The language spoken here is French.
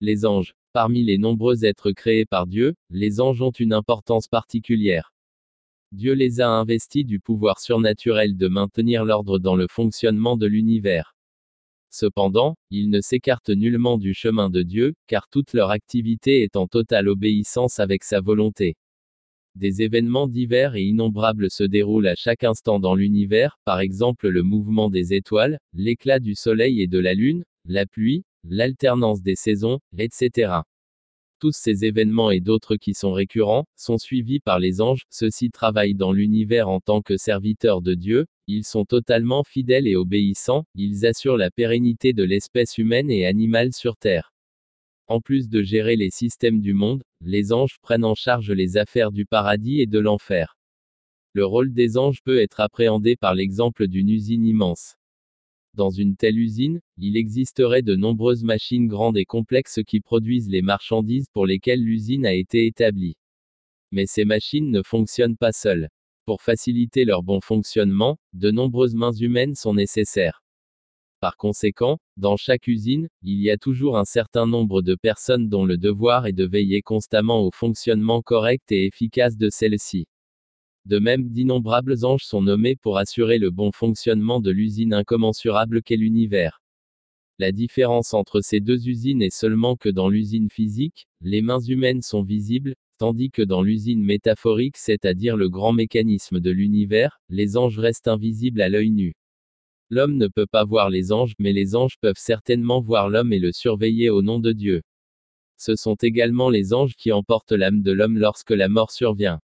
Les anges. Parmi les nombreux êtres créés par Dieu, les anges ont une importance particulière. Dieu les a investis du pouvoir surnaturel de maintenir l'ordre dans le fonctionnement de l'univers. Cependant, ils ne s'écartent nullement du chemin de Dieu, car toute leur activité est en totale obéissance avec sa volonté. Des événements divers et innombrables se déroulent à chaque instant dans l'univers, par exemple le mouvement des étoiles, l'éclat du soleil et de la lune, la pluie, l'alternance des saisons, etc. Tous ces événements et d'autres qui sont récurrents, sont suivis par les anges, ceux-ci travaillent dans l'univers en tant que serviteurs de Dieu, ils sont totalement fidèles et obéissants, ils assurent la pérennité de l'espèce humaine et animale sur Terre. En plus de gérer les systèmes du monde, les anges prennent en charge les affaires du paradis et de l'enfer. Le rôle des anges peut être appréhendé par l'exemple d'une usine immense. Dans une telle usine, il existerait de nombreuses machines grandes et complexes qui produisent les marchandises pour lesquelles l'usine a été établie. Mais ces machines ne fonctionnent pas seules. Pour faciliter leur bon fonctionnement, de nombreuses mains humaines sont nécessaires. Par conséquent, dans chaque usine, il y a toujours un certain nombre de personnes dont le devoir est de veiller constamment au fonctionnement correct et efficace de celle-ci. De même, d'innombrables anges sont nommés pour assurer le bon fonctionnement de l'usine incommensurable qu'est l'univers. La différence entre ces deux usines est seulement que dans l'usine physique, les mains humaines sont visibles, tandis que dans l'usine métaphorique, c'est-à-dire le grand mécanisme de l'univers, les anges restent invisibles à l'œil nu. L'homme ne peut pas voir les anges, mais les anges peuvent certainement voir l'homme et le surveiller au nom de Dieu. Ce sont également les anges qui emportent l'âme de l'homme lorsque la mort survient.